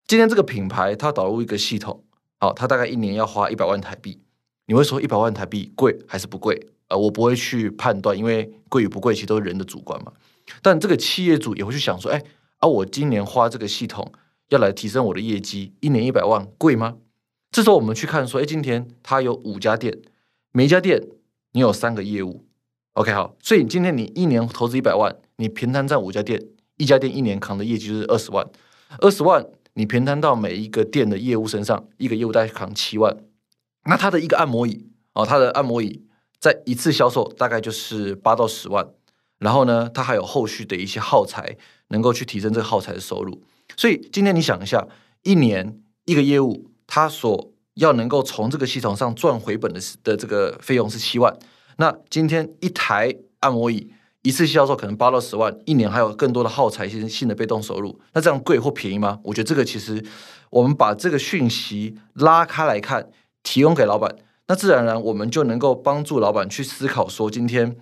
今天这个品牌它导入一个系统，好，它大概一年要花一百万台币。你会说一百万台币贵还是不贵？呃，我不会去判断，因为贵与不贵其实都是人的主观嘛。但这个企业主也会去想说，哎啊，我今年花这个系统要来提升我的业绩，一年一百万贵吗？这时候我们去看说，哎，今天它有五家店，每一家店你有三个业务，OK 好，所以今天你一年投资一百万，你平摊在五家店，一家店一年扛的业绩就是二十万，二十万你平摊到每一个店的业务身上，一个业务大概扛七万，那它的一个按摩椅哦，它的按摩椅在一次销售大概就是八到十万，然后呢，它还有后续的一些耗材能够去提升这个耗材的收入，所以今天你想一下，一年一个业务。他所要能够从这个系统上赚回本的是的这个费用是七万，那今天一台按摩椅一次销售可能八到十万，一年还有更多的耗材性性的被动收入，那这样贵或便宜吗？我觉得这个其实我们把这个讯息拉开来看，提供给老板，那自然而然我们就能够帮助老板去思考说，今天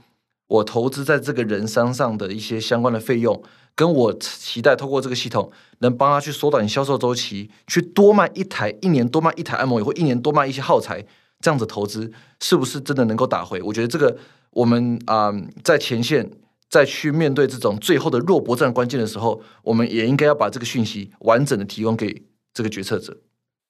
我投资在这个人身上的一些相关的费用。跟我期待透过这个系统，能帮他去缩短销售周期，去多卖一台，一年多卖一台按摩椅，或一年多卖一些耗材，这样子投资是不是真的能够打回？我觉得这个我们啊、在前线再去面对这种最后的肉搏战关键的时候，我们也应该要把这个讯息完整的提供给这个决策者。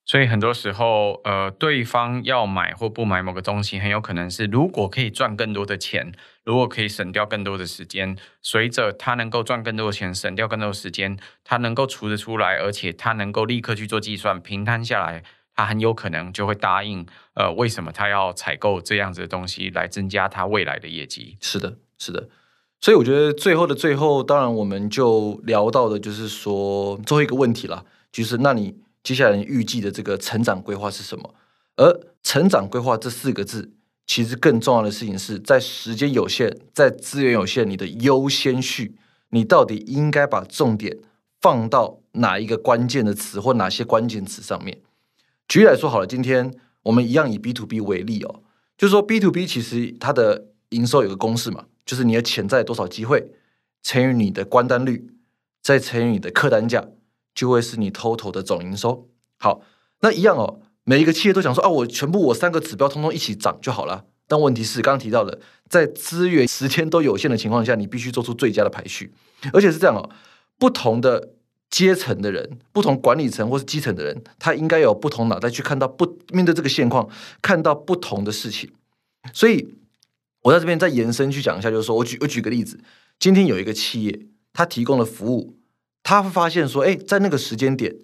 所以很多时候，呃，对方要买或不买某个东西，很有可能是如果可以赚更多的钱，如果可以省掉更多的时间，随着他能够赚更多的钱，省掉更多的时间，他能够除得出来，而且他能够立刻去做计算，平摊下来，他很有可能就会答应。呃，为什么他要采购这样子的东西来增加他未来的业绩？是的，是的。所以我觉得最后的最后，当然我们就聊到的就是说最后一个问题了，就是那你。接下来预计的这个成长规划是什么？而成长规划这四个字，其实更重要的事情是在时间有限，在资源有限，你的优先序，你到底应该把重点放到哪一个关键的词或哪些关键词上面？举例来说好了，今天我们一样以 B to B 为例哦，就是说 B to B 其实它的营收有个公式嘛，就是你的潜在多少机会乘以你的关单率，再乘以你的客单价。就会是你 total 的总营收。好，那一样哦。每一个企业都想说啊，我全部我三个指标通通一起涨就好了。但问题是，刚刚提到的，在资源时间都有限的情况下，你必须做出最佳的排序。而且是这样哦，不同的阶层的人，不同管理层或是基层的人，他应该有不同脑袋去看到不面对这个现况，看到不同的事情。所以，我在这边再延伸去讲一下，就是说我举我举个例子，今天有一个企业，他提供了服务。他会发现说，哎，在那个时间点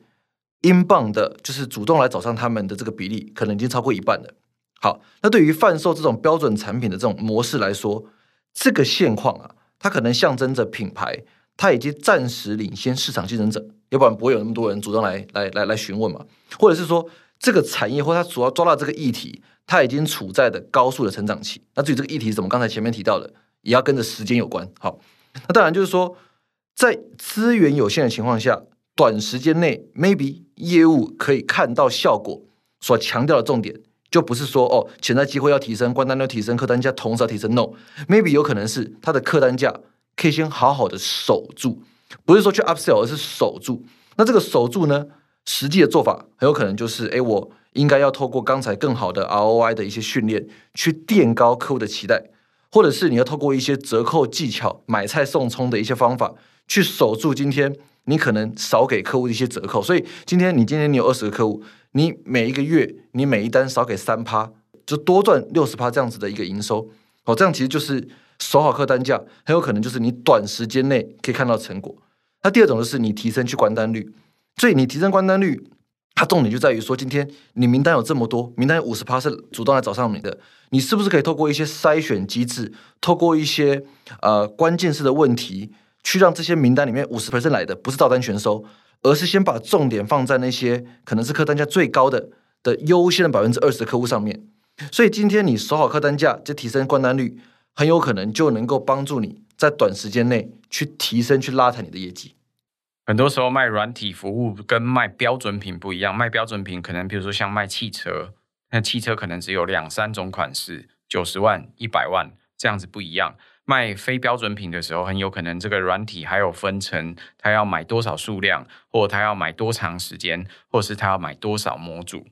英镑的就是主动来找上他们的这个比例，可能已经超过一半了。好，那对于贩售这种标准产品的这种模式来说，这个现况啊，它可能象征着品牌，它已经暂时领先市场竞争者，要不然不会有那么多人主动来来来来询问嘛。或者是说，这个产业或它主要抓到这个议题，它已经处在的高速的成长期。那至于这个议题是什么？刚才前面提到的，也要跟着时间有关。好，那当然就是说。在资源有限的情况下，短时间内 maybe 业务可以看到效果，所强调的重点就不是说哦，潜在机会要提升，关单要提升，客单价同时要提升。No，maybe 有可能是它的客单价可以先好好的守住，不是说去 upsell，而是守住。那这个守住呢，实际的做法很有可能就是，哎，我应该要透过刚才更好的 ROI 的一些训练，去垫高客户的期待，或者是你要透过一些折扣技巧、买菜送葱的一些方法。去守住今天，你可能少给客户一些折扣，所以今天你今天你有二十个客户，你每一个月你每一单少给三趴，就多赚六十趴这样子的一个营收，哦，这样其实就是守好客单价，很有可能就是你短时间内可以看到成果。那第二种就是你提升去关单率，所以你提升关单率，它重点就在于说，今天你名单有这么多，名单五十趴是主动来找上你的，你是不是可以透过一些筛选机制，透过一些呃关键式的问题。去让这些名单里面五十 percent 来的不是照单全收，而是先把重点放在那些可能是客单价最高的的优先的百分之二十的客户上面。所以今天你守好客单价，就提升关单率，很有可能就能够帮助你在短时间内去提升、去拉抬你的业绩。很多时候卖软体服务跟卖标准品不一样，卖标准品可能比如说像卖汽车，那汽车可能只有两三种款式，九十万、一百万这样子不一样。卖非标准品的时候，很有可能这个软体还有分成，他要买多少数量，或他要买多长时间，或是他要买多少模组。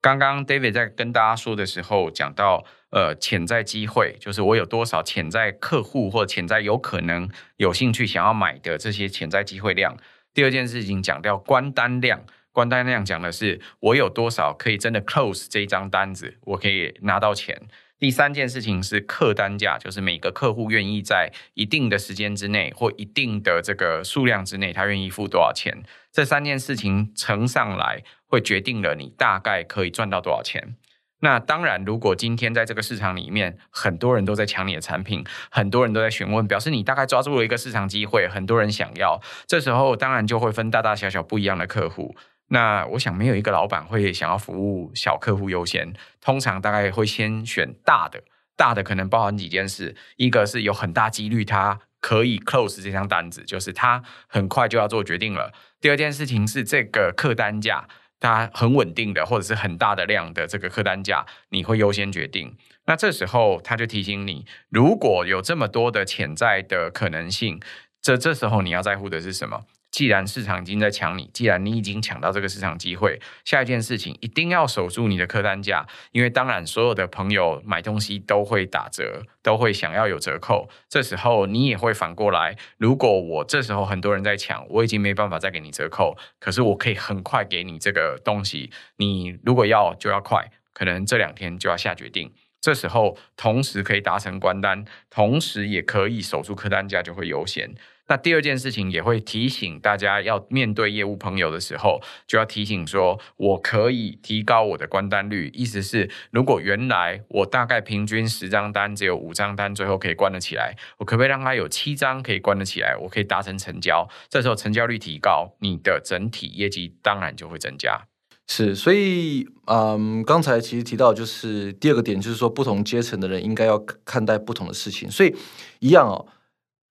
刚刚 David 在跟大家说的时候，讲到呃潜在机会，就是我有多少潜在客户或潜在有可能有兴趣想要买的这些潜在机会量。第二件事情讲到关单量，关单量讲的是我有多少可以真的 close 这一张单子，我可以拿到钱。第三件事情是客单价，就是每个客户愿意在一定的时间之内或一定的这个数量之内，他愿意付多少钱。这三件事情乘上来，会决定了你大概可以赚到多少钱。那当然，如果今天在这个市场里面，很多人都在抢你的产品，很多人都在询问，表示你大概抓住了一个市场机会，很多人想要。这时候当然就会分大大小小不一样的客户。那我想没有一个老板会想要服务小客户优先，通常大概会先选大的，大的可能包含几件事，一个是有很大几率他可以 close 这张单子，就是他很快就要做决定了。第二件事情是这个客单价，它很稳定的或者是很大的量的这个客单价，你会优先决定。那这时候他就提醒你，如果有这么多的潜在的可能性，这这时候你要在乎的是什么？既然市场已经在抢你，既然你已经抢到这个市场机会，下一件事情一定要守住你的客单价，因为当然所有的朋友买东西都会打折，都会想要有折扣。这时候你也会反过来，如果我这时候很多人在抢，我已经没办法再给你折扣，可是我可以很快给你这个东西。你如果要就要快，可能这两天就要下决定。这时候同时可以达成关单，同时也可以守住客单价，就会优先。那第二件事情也会提醒大家，要面对业务朋友的时候，就要提醒说，我可以提高我的关单率。意思是，如果原来我大概平均十张单只有五张单最后可以关得起来，我可不可以让它有七张可以关得起来？我可以达成成交。这时候成交率提高，你的整体业绩当然就会增加。是，所以，嗯，刚才其实提到就是第二个点，就是说不同阶层的人应该要看待不同的事情。所以一样哦。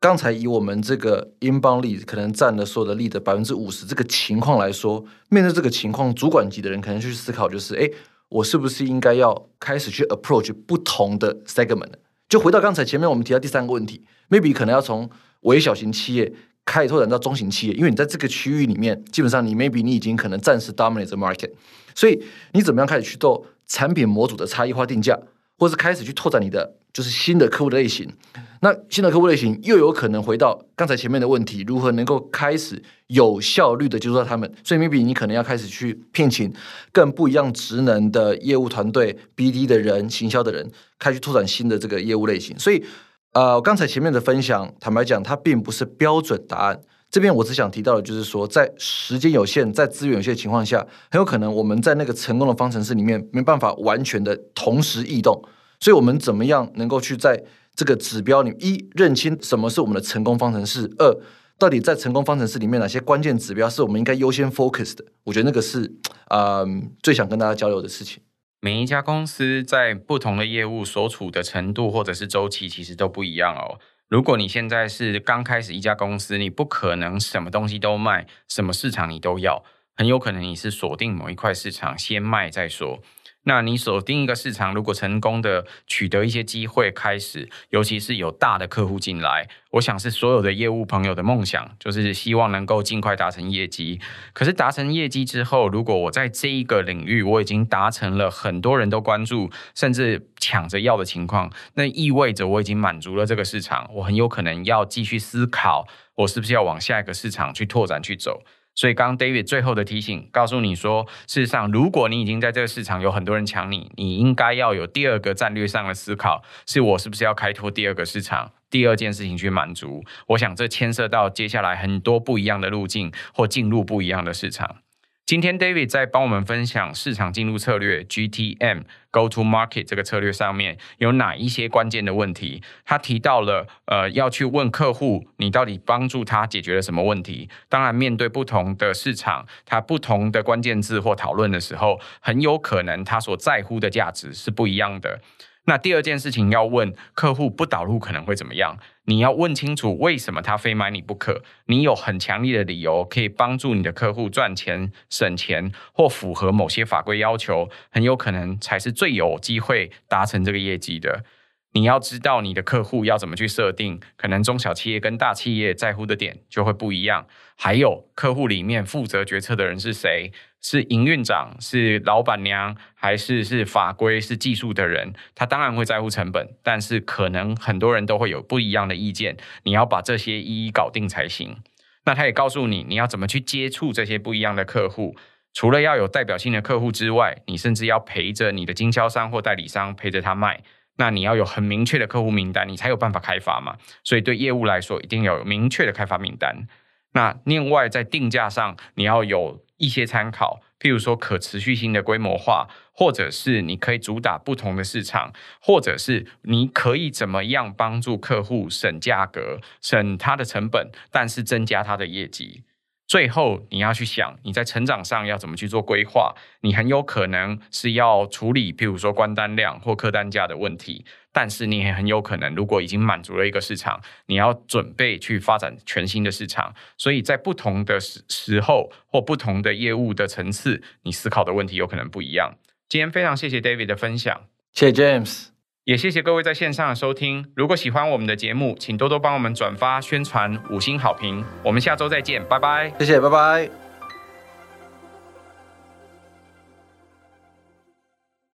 刚才以我们这个 inbound lead 可能占了所有的利的百分之五十这个情况来说，面对这个情况，主管级的人可能去思考，就是，哎，我是不是应该要开始去 approach 不同的 segment？就回到刚才前面我们提到第三个问题，maybe 可能要从微小型企业开始拓展到中型企业，因为你在这个区域里面，基本上你 maybe 你已经可能暂时 dominate the market，所以你怎么样开始去做产品模组的差异化定价，或是开始去拓展你的就是新的客户的类型？那新的客户类型又有可能回到刚才前面的问题，如何能够开始有效率的接触到他们？所以，maybe 你可能要开始去聘请更不一样职能的业务团队、BD 的人、行销的人，开始拓展新的这个业务类型。所以，呃，刚才前面的分享，坦白讲，它并不是标准答案。这边我只想提到的就是说，在时间有限、在资源有限的情况下，很有可能我们在那个成功的方程式里面没办法完全的同时异动。所以我们怎么样能够去在这个指标里，一认清什么是我们的成功方程式；二，到底在成功方程式里面哪些关键指标是我们应该优先 focus 的？我觉得那个是，嗯，最想跟大家交流的事情。每一家公司在不同的业务所处的程度或者是周期，其实都不一样哦。如果你现在是刚开始一家公司，你不可能什么东西都卖，什么市场你都要，很有可能你是锁定某一块市场先卖再说。那你锁定一个市场，如果成功的取得一些机会，开始，尤其是有大的客户进来，我想是所有的业务朋友的梦想，就是希望能够尽快达成业绩。可是达成业绩之后，如果我在这一个领域我已经达成了很多人都关注，甚至抢着要的情况，那意味着我已经满足了这个市场，我很有可能要继续思考，我是不是要往下一个市场去拓展去走。所以，刚刚 David 最后的提醒，告诉你说，事实上，如果你已经在这个市场有很多人抢你，你应该要有第二个战略上的思考，是我是不是要开拓第二个市场，第二件事情去满足。我想，这牵涉到接下来很多不一样的路径，或进入不一样的市场。今天 David 在帮我们分享市场进入策略 GTM Go to Market 这个策略上面有哪一些关键的问题？他提到了，呃，要去问客户，你到底帮助他解决了什么问题？当然，面对不同的市场，他不同的关键字或讨论的时候，很有可能他所在乎的价值是不一样的。那第二件事情要问客户不导入可能会怎么样？你要问清楚为什么他非买你不可？你有很强力的理由可以帮助你的客户赚钱、省钱或符合某些法规要求，很有可能才是最有机会达成这个业绩的。你要知道你的客户要怎么去设定，可能中小企业跟大企业在乎的点就会不一样。还有客户里面负责决策的人是谁？是营运长，是老板娘，还是是法规、是技术的人？他当然会在乎成本，但是可能很多人都会有不一样的意见。你要把这些一一搞定才行。那他也告诉你你要怎么去接触这些不一样的客户。除了要有代表性的客户之外，你甚至要陪着你的经销商或代理商陪着他卖。那你要有很明确的客户名单，你才有办法开发嘛。所以对业务来说，一定要有明确的开发名单。那另外在定价上，你要有一些参考，譬如说可持续性的规模化，或者是你可以主打不同的市场，或者是你可以怎么样帮助客户省价格、省他的成本，但是增加他的业绩。最后，你要去想你在成长上要怎么去做规划。你很有可能是要处理，譬如说关单量或客单价的问题，但是你也很有可能，如果已经满足了一个市场，你要准备去发展全新的市场。所以在不同的时时候或不同的业务的层次，你思考的问题有可能不一样。今天非常谢谢 David 的分享，谢谢 James。也谢谢各位在线上的收听。如果喜欢我们的节目，请多多帮我们转发、宣传、五星好评。我们下周再见，拜拜。谢谢，拜拜。